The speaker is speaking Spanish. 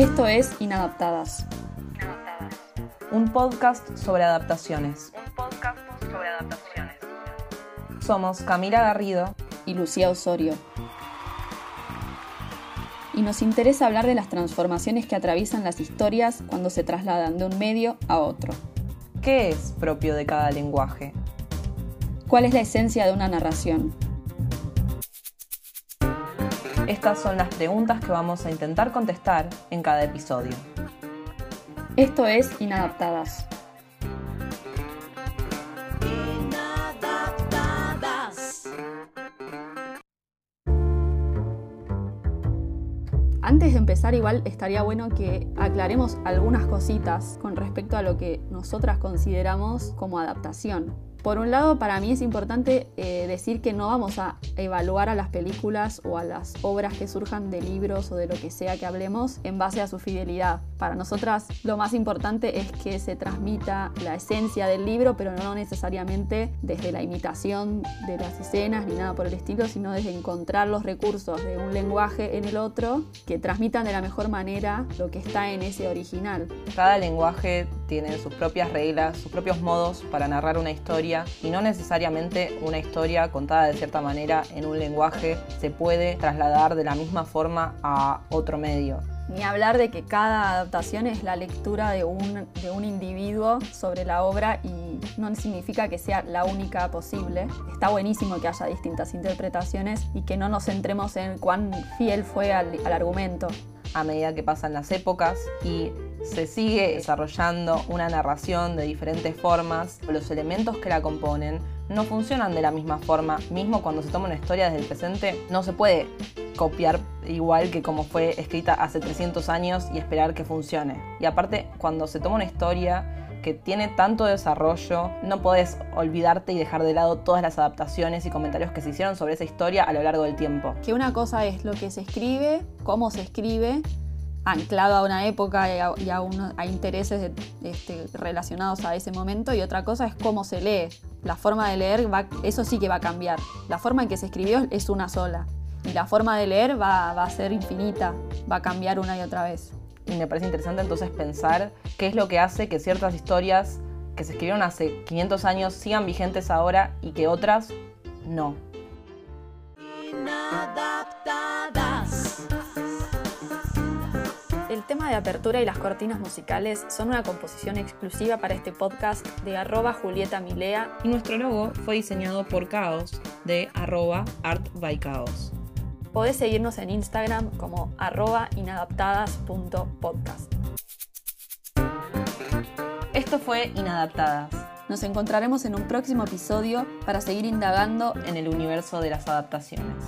Esto es Inadaptadas. Un podcast sobre adaptaciones. Un podcast sobre adaptaciones. Somos Camila Garrido y Lucía Osorio. Y nos interesa hablar de las transformaciones que atraviesan las historias cuando se trasladan de un medio a otro. ¿Qué es propio de cada lenguaje? ¿Cuál es la esencia de una narración? Estas son las preguntas que vamos a intentar contestar en cada episodio. Esto es Inadaptadas. Antes de empezar, igual estaría bueno que aclaremos algunas cositas con respecto a lo que nosotras consideramos como adaptación. Por un lado, para mí es importante eh, decir que no vamos a evaluar a las películas o a las obras que surjan de libros o de lo que sea que hablemos en base a su fidelidad. Para nosotras lo más importante es que se transmita la esencia del libro, pero no necesariamente desde la imitación de las escenas ni nada por el estilo, sino desde encontrar los recursos de un lenguaje en el otro que transmitan de la mejor manera lo que está en ese original. Cada lenguaje tiene sus propias reglas, sus propios modos para narrar una historia y no necesariamente una historia contada de cierta manera en un lenguaje se puede trasladar de la misma forma a otro medio. Ni hablar de que cada adaptación es la lectura de un, de un individuo sobre la obra y no significa que sea la única posible. Está buenísimo que haya distintas interpretaciones y que no nos centremos en cuán fiel fue al, al argumento. A medida que pasan las épocas y se sigue desarrollando una narración de diferentes formas, los elementos que la componen no funcionan de la misma forma, mismo cuando se toma una historia desde el presente, no se puede copiar igual que como fue escrita hace 300 años y esperar que funcione. Y aparte, cuando se toma una historia que tiene tanto desarrollo, no podés olvidarte y dejar de lado todas las adaptaciones y comentarios que se hicieron sobre esa historia a lo largo del tiempo. Que una cosa es lo que se escribe, cómo se escribe, anclado a una época y a, a, intereses este, relacionados a ese momento y otra cosa es cómo se lee. La forma de leer, va, eso sí que va a cambiar. La forma en que se escribió es una sola y la forma de leer va, va a ser infinita, va a cambiar una y otra vez. Y me parece interesante entonces pensar qué es lo que hace que ciertas historias que se escribieron hace 500 años sigan vigentes ahora y que otras no. El tema de apertura y las cortinas musicales son una composición exclusiva para este podcast de arroba Julieta Milea y nuestro logo fue diseñado por Caos de arroba Art by Caos. Podés seguirnos en Instagram como arroba inadaptadas.podcast. Esto fue Inadaptadas. Nos encontraremos en un próximo episodio para seguir indagando en el universo de las adaptaciones.